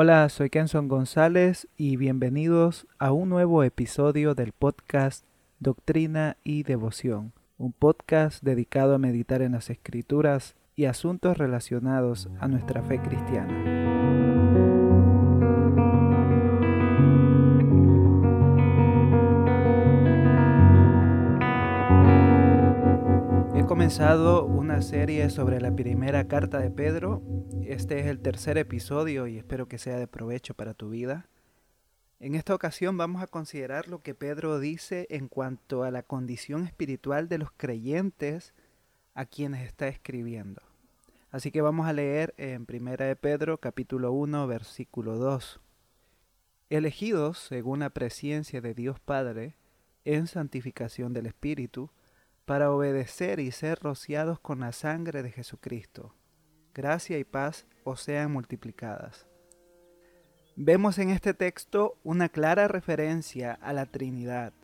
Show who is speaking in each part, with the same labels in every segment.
Speaker 1: Hola, soy Kenson González y bienvenidos a un nuevo episodio del podcast Doctrina y Devoción, un podcast dedicado a meditar en las escrituras y asuntos relacionados a nuestra fe cristiana. Comenzado una serie sobre la primera carta de Pedro. Este es el tercer episodio y espero que sea de provecho para tu vida. En esta ocasión vamos a considerar lo que Pedro dice en cuanto a la condición espiritual de los creyentes a quienes está escribiendo. Así que vamos a leer en Primera de Pedro capítulo 1 versículo 2. Elegidos según la presencia de Dios Padre en santificación del Espíritu, para obedecer y ser rociados con la sangre de Jesucristo. Gracia y paz os sean multiplicadas. Vemos en este texto una clara referencia a la Trinidad,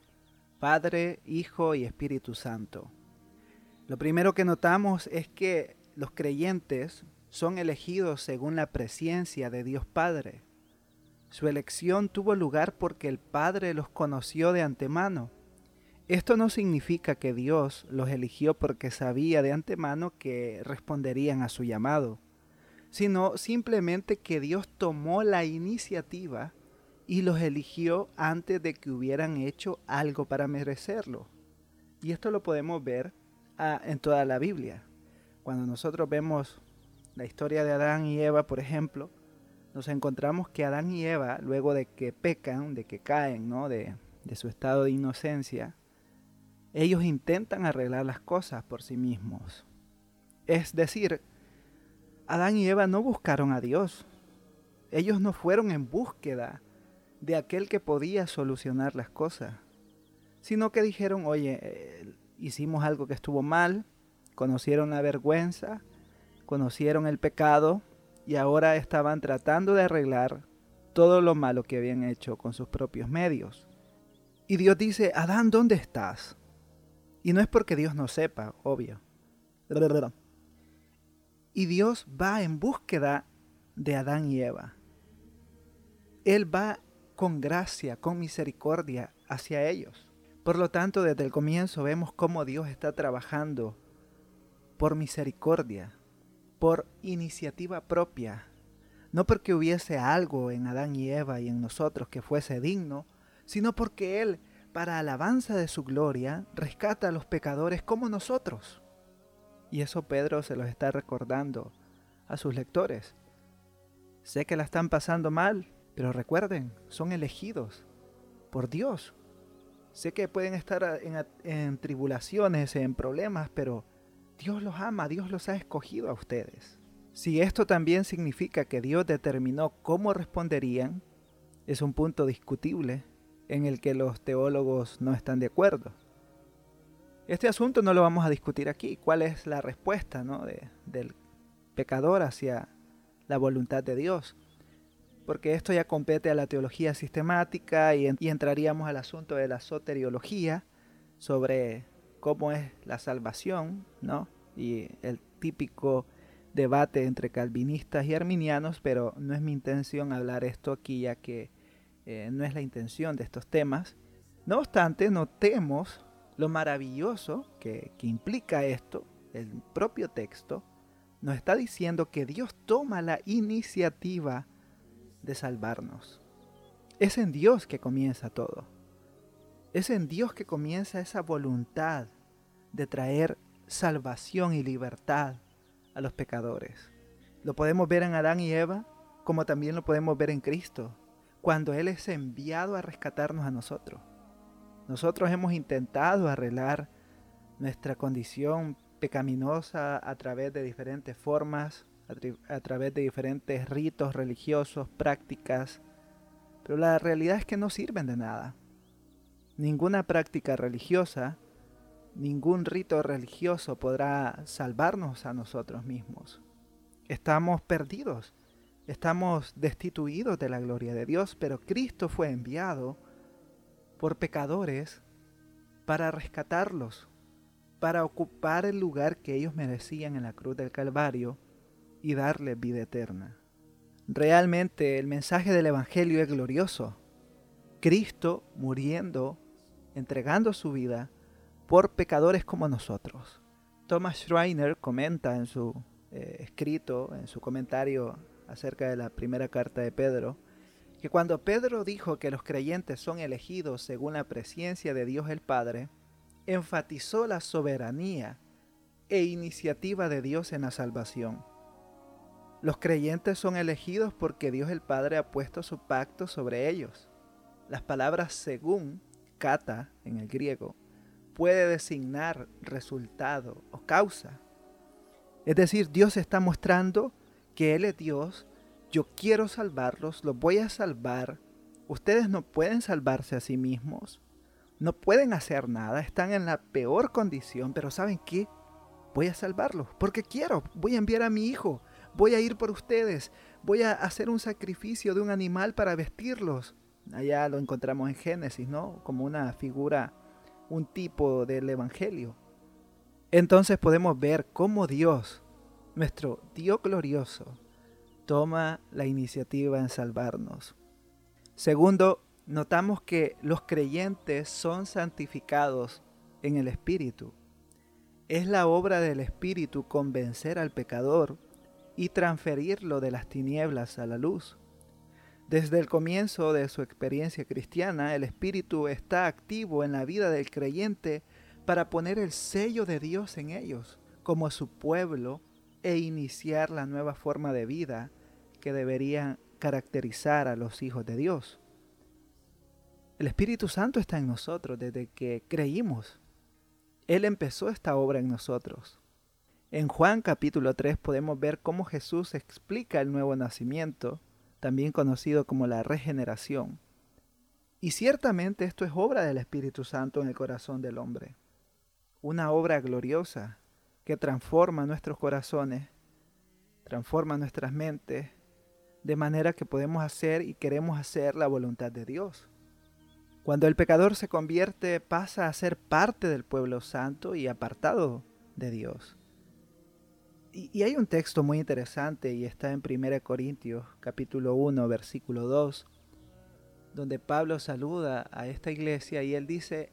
Speaker 1: Padre, Hijo y Espíritu Santo. Lo primero que notamos es que los creyentes son elegidos según la presencia de Dios Padre. Su elección tuvo lugar porque el Padre los conoció de antemano esto no significa que Dios los eligió porque sabía de antemano que responderían a su llamado, sino simplemente que Dios tomó la iniciativa y los eligió antes de que hubieran hecho algo para merecerlo. Y esto lo podemos ver ah, en toda la Biblia. Cuando nosotros vemos la historia de Adán y Eva, por ejemplo, nos encontramos que Adán y Eva, luego de que pecan, de que caen, de su estado de inocencia, ellos intentan arreglar las cosas por sí mismos. Es decir, Adán y Eva no buscaron a Dios. Ellos no fueron en búsqueda de aquel que podía solucionar las cosas, sino que dijeron, oye, eh, hicimos algo que estuvo mal, conocieron la vergüenza, conocieron el pecado y ahora estaban tratando de arreglar todo lo malo que habían hecho con sus propios medios. Y Dios dice, Adán, ¿dónde estás? Y no es porque Dios no sepa, obvio. Y Dios va en búsqueda de Adán y Eva. Él va con gracia, con misericordia hacia ellos. Por lo tanto, desde el comienzo vemos cómo Dios está trabajando por misericordia, por iniciativa propia. No porque hubiese algo en Adán y Eva y en nosotros que fuese digno, sino porque Él para alabanza de su gloria, rescata a los pecadores como nosotros. Y eso Pedro se los está recordando a sus lectores. Sé que la están pasando mal, pero recuerden, son elegidos por Dios. Sé que pueden estar en, en, tribulaciones, en problemas, pero Dios los ama, Dios los ha escogido a ustedes. Si esto también significa que Dios determinó cómo responderían, es un punto discutible en el que los teólogos no están de acuerdo. Este asunto no lo vamos a discutir aquí. ¿Cuál es la respuesta del pecador hacia la voluntad de Dios? Porque esto ya compete a la teología sistemática y, y entraríamos al asunto de la soteriología sobre cómo es la salvación, ¿no? Y el típico debate entre calvinistas y arminianos, pero no es mi intención hablar esto aquí ya que eh, no es la intención de estos temas. No obstante, notemos lo maravilloso que, que implica esto, el propio texto, nos está diciendo que Dios toma la iniciativa de salvarnos. Es en Dios que comienza todo. Es en Dios que comienza esa voluntad de traer salvación y libertad a los pecadores. Lo podemos ver en Adán y Eva, como también lo podemos ver en Cristo, cuando Él es enviado a rescatarnos a nosotros. Nosotros hemos intentado arreglar nuestra condición pecaminosa a través de diferentes formas, a, través de diferentes ritos religiosos, prácticas, pero la realidad es que no sirven de nada. Ninguna práctica religiosa, ningún rito religioso podrá salvarnos a nosotros mismos. Estamos perdidos Estamos destituidos de la gloria de Dios, pero Cristo fue enviado por pecadores para rescatarlos, para ocupar el lugar que ellos merecían en la cruz del Calvario y darles vida eterna. Realmente el mensaje del Evangelio es glorioso. Cristo muriendo, entregando su vida por pecadores como nosotros. Thomas Schreiner comenta en su eh, escrito, en su comentario acerca de la primera carta de Pedro, que cuando Pedro dijo que los creyentes son elegidos según la presencia de Dios el Padre, enfatizó la soberanía e iniciativa de Dios en la salvación. Los creyentes son elegidos porque Dios el Padre ha puesto su pacto sobre ellos. Las palabras según, kata en el griego, puede designar resultado o causa. Es decir, Dios está mostrando que Él es Dios yo quiero salvarlos, los voy a salvar. Ustedes no pueden salvarse a sí mismos, no pueden hacer nada, están en la peor condición, pero ¿saben qué? Voy a salvarlos, porque quiero, voy a enviar a mi hijo, voy a ir por ustedes, voy a hacer un sacrificio de un animal para vestirlos. Allá lo encontramos en Génesis, ¿no? Como una figura, un tipo del Evangelio. Entonces podemos ver cómo Dios, nuestro Dios glorioso, toma la iniciativa en salvarnos. Segundo, notamos que los creyentes son santificados en el Espíritu. Es la obra del Espíritu convencer al pecador y transferirlo de las tinieblas a la luz. Desde el comienzo de su experiencia cristiana, el Espíritu está activo en la vida del creyente para poner el sello de Dios en ellos, como su pueblo e iniciar la nueva forma de vida que debería caracterizar a los hijos de Dios. El Espíritu Santo está en nosotros desde que creímos. Él empezó esta obra en nosotros. En Juan capítulo 3 podemos ver cómo Jesús explica el nuevo nacimiento, también conocido como la regeneración. Y ciertamente esto es obra del Espíritu Santo en el corazón del hombre. Una obra gloriosa que transforma nuestros corazones, transforma nuestras mentes, de manera que podemos hacer y queremos hacer la voluntad de Dios. Cuando el pecador se convierte pasa a ser parte del pueblo santo y apartado de Dios. Y, hay un texto muy interesante y está en 1 Corintios capítulo 1 versículo 2, donde Pablo saluda a esta iglesia y él dice,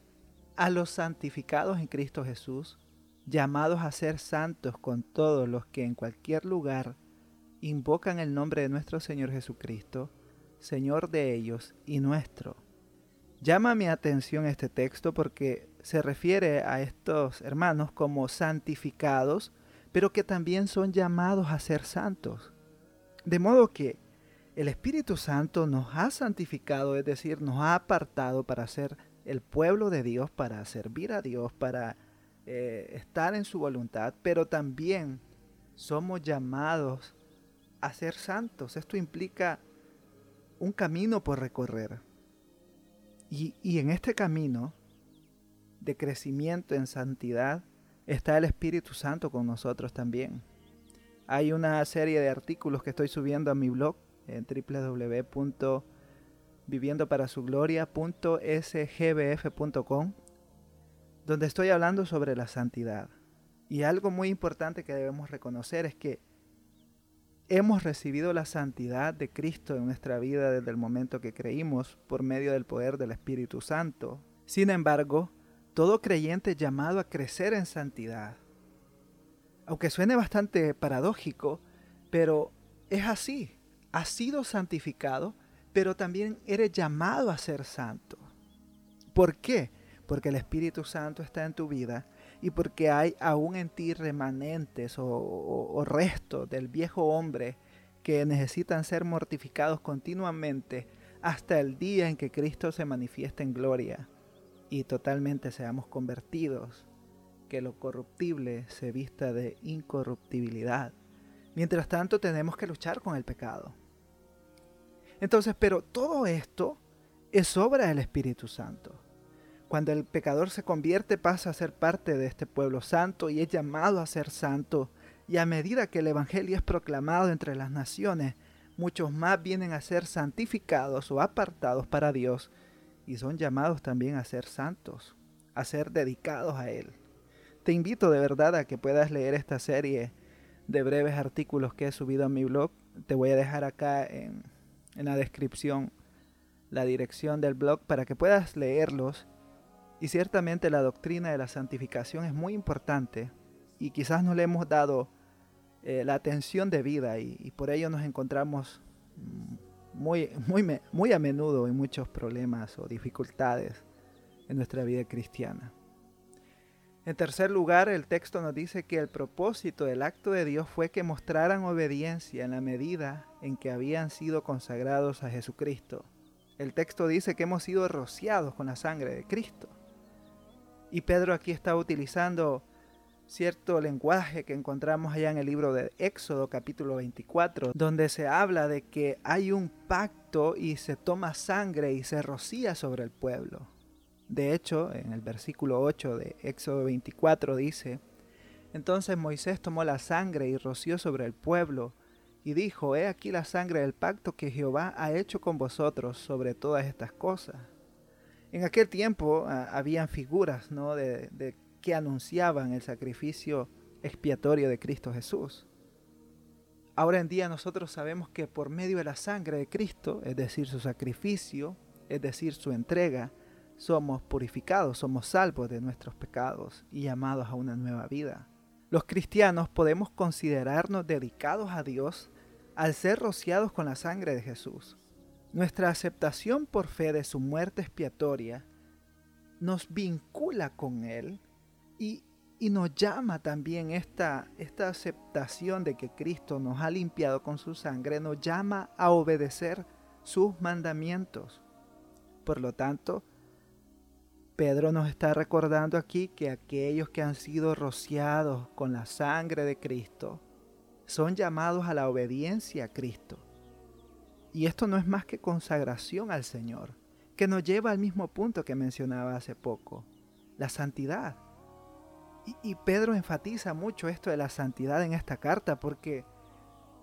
Speaker 1: a los santificados en Cristo Jesús, llamados a ser santos con todos los que en cualquier lugar invocan el nombre de nuestro Señor Jesucristo, Señor de ellos y nuestro. Llama mi atención este texto porque se refiere a estos hermanos como santificados, pero que también son llamados a ser santos. De modo que el Espíritu Santo nos ha santificado, es decir, nos ha apartado para ser el pueblo de Dios, para servir a Dios, para eh, estar en su voluntad, pero también somos llamados a ser santos. Esto implica un camino por recorrer. Y, y, en este camino de crecimiento en santidad está el Espíritu Santo con nosotros también. Hay una serie de artículos que estoy subiendo a mi blog en www.viviendoparasugloria.sgbf.com donde estoy hablando sobre la santidad. Y algo muy importante que debemos reconocer es que hemos recibido la santidad de Cristo en nuestra vida desde el momento que creímos por medio del poder del Espíritu Santo. Sin embargo, todo creyente es llamado a crecer en santidad. Aunque suene bastante paradójico, pero es así. Has sido santificado, pero también eres llamado a ser santo. ¿Por qué? Porque el Espíritu Santo está en tu vida y porque hay aún en ti remanentes o, restos del viejo hombre que necesitan ser mortificados continuamente hasta el día en que Cristo se manifieste en gloria y totalmente seamos convertidos, que lo corruptible se vista de incorruptibilidad. Mientras tanto tenemos que luchar con el pecado. Entonces, pero todo esto es obra del Espíritu Santo. Cuando el pecador se convierte pasa a ser parte de este pueblo santo y es llamado a ser santo. Y a medida que el Evangelio es proclamado entre las naciones, muchos más vienen a ser santificados o apartados para Dios y son llamados también a ser santos, a ser dedicados a Él. Te invito de verdad a que puedas leer esta serie de breves artículos que he subido a mi blog te voy a dejar acá en, en la descripción la dirección del blog para que puedas leerlos. Y ciertamente la doctrina de la santificación es muy importante y quizás no le hemos dado eh, la atención debida y, y por ello nos encontramos muy, muy, muy a menudo en muchos problemas o dificultades en nuestra vida cristiana. En tercer lugar, el texto nos dice que el propósito del acto de Dios fue que mostraran obediencia en la medida en que habían sido consagrados a Jesucristo. El texto dice que hemos sido rociados con la sangre de Cristo. Y Pedro aquí está utilizando cierto lenguaje que encontramos allá en el libro de Éxodo capítulo 24, donde se habla de que hay un pacto y se toma sangre y se rocía sobre el pueblo. De hecho, en el versículo 8 de Éxodo 24 dice, Entonces Moisés tomó la sangre y roció sobre el pueblo, y dijo, He aquí la sangre del pacto que Jehová ha hecho con vosotros sobre todas estas cosas. En aquel tiempo ah, habían figuras ¿no? de, de que anunciaban el sacrificio expiatorio de Cristo Jesús. Ahora en día nosotros sabemos que por medio de la sangre de Cristo, es decir, su sacrificio, es decir, su entrega, somos purificados, somos salvos de nuestros pecados y llamados a una nueva vida. Los cristianos podemos considerarnos dedicados a Dios al ser rociados con la sangre de Jesús. Nuestra aceptación por fe de su muerte expiatoria nos vincula con Él y, nos llama también esta, esta aceptación de que Cristo nos ha limpiado con su sangre, nos llama a obedecer sus mandamientos. Por lo tanto, Pedro nos está recordando aquí que aquellos que han sido rociados con la sangre de Cristo son llamados a la obediencia a Cristo. Y esto no es más que consagración al Señor, que nos lleva al mismo punto que mencionaba hace poco, la santidad. Y, Pedro enfatiza mucho esto de la santidad en esta carta porque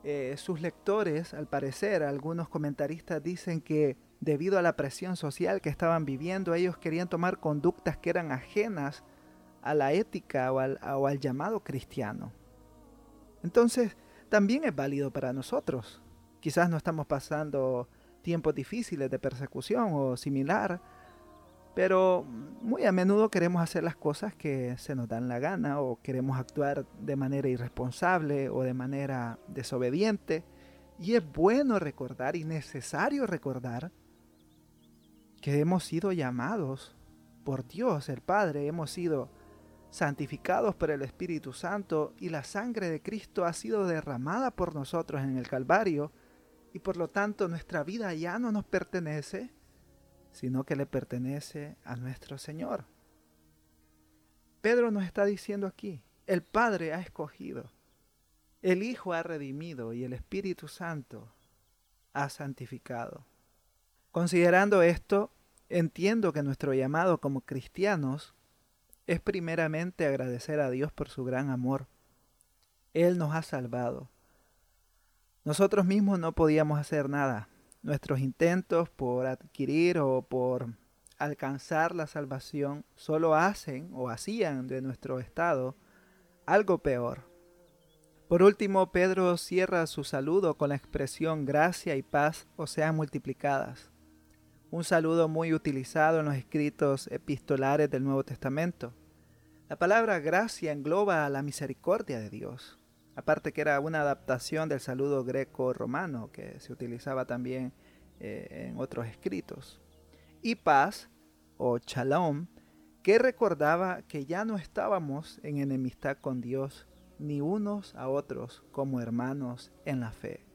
Speaker 1: eh, sus lectores, al parecer, algunos comentaristas dicen que debido a la presión social que estaban viviendo, ellos querían tomar conductas que eran ajenas a la ética o al, o al llamado cristiano. Entonces, también es válido para nosotros. Quizás no estamos pasando tiempos difíciles de persecución o similar, pero muy a menudo queremos hacer las cosas que se nos dan la gana o queremos actuar de manera irresponsable o de manera desobediente. Y es bueno recordar y necesario recordar que hemos sido llamados por Dios el Padre, hemos sido santificados por el Espíritu Santo y la sangre de Cristo ha sido derramada por nosotros en el Calvario y por lo tanto nuestra vida ya no nos pertenece, sino que le pertenece a nuestro Señor. Pedro nos está diciendo aquí, el Padre ha escogido, el Hijo ha redimido y el Espíritu Santo ha santificado. Considerando esto, entiendo que nuestro llamado como cristianos es primeramente agradecer a Dios por su gran amor. Él nos ha salvado. Nosotros mismos no podíamos hacer nada Nuestros intentos por adquirir o por alcanzar la salvación solo hacen o hacían de nuestro estado algo peor. Por último, Pedro cierra su saludo con la expresión gracia y paz o sean multiplicadas, un saludo muy utilizado en los escritos epistolares del Nuevo Testamento. La palabra gracia engloba a la misericordia de Dios aparte que era una adaptación del saludo greco-romano que se utilizaba también eh, en otros escritos. Y paz, o shalom, que recordaba que ya no estábamos en enemistad con Dios, ni unos a otros como hermanos en la fe.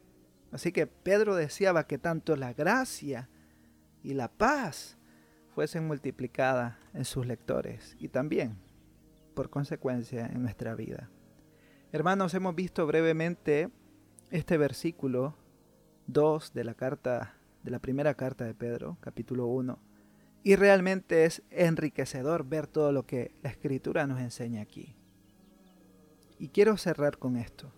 Speaker 1: Así que Pedro deseaba que tanto la gracia y la paz fuesen multiplicadas en sus lectores y también, por consecuencia, en nuestra vida. Hermanos, hemos visto brevemente este versículo 2 de la carta de la primera carta de Pedro, capítulo 1, y realmente es enriquecedor ver todo lo que la escritura nos enseña aquí. Y quiero cerrar con esto.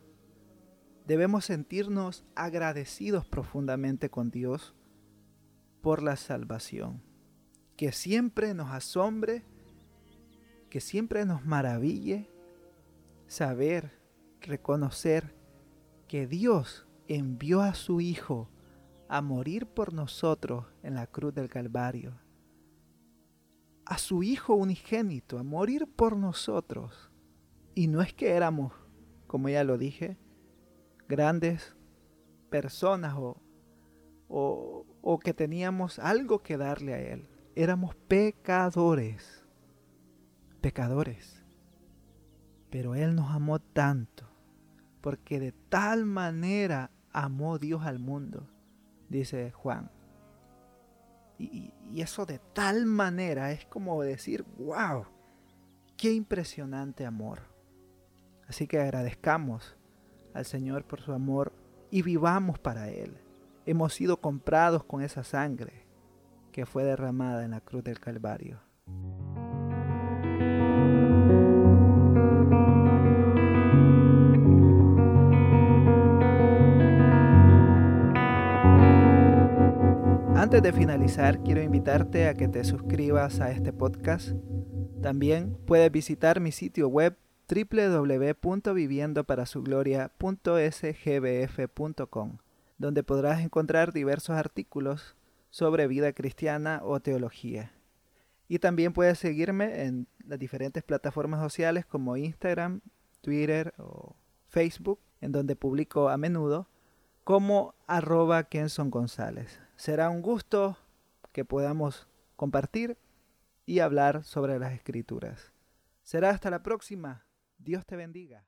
Speaker 1: Debemos sentirnos agradecidos profundamente con Dios por la salvación. Que siempre nos asombre, que siempre nos maraville saber reconocer que Dios envió a su Hijo a morir por nosotros en la cruz del Calvario. A su Hijo unigénito, a morir por nosotros. Y no es que éramos, como ya lo dije, grandes personas o, o, o que teníamos algo que darle a Él. Éramos pecadores, pecadores. Pero Él nos amó tanto, porque de tal manera amó Dios al mundo, dice Juan. Y, eso de tal manera es como decir, wow, qué impresionante amor. Así que agradezcamos al Señor por su amor y vivamos para Él. Hemos sido comprados con esa sangre que fue derramada en la cruz del Calvario. Antes de finalizar, quiero invitarte a que te suscribas a este podcast. También puedes visitar mi sitio web www.viviendoparasugloria.sgbf.com, donde podrás encontrar diversos artículos sobre vida cristiana o teología. Y también puedes seguirme en las diferentes plataformas sociales como Instagram, Twitter o Facebook, en donde publico a menudo, como arroba Kenson González. Será un gusto que podamos compartir y hablar sobre las escrituras. Será hasta la próxima. Dios te bendiga.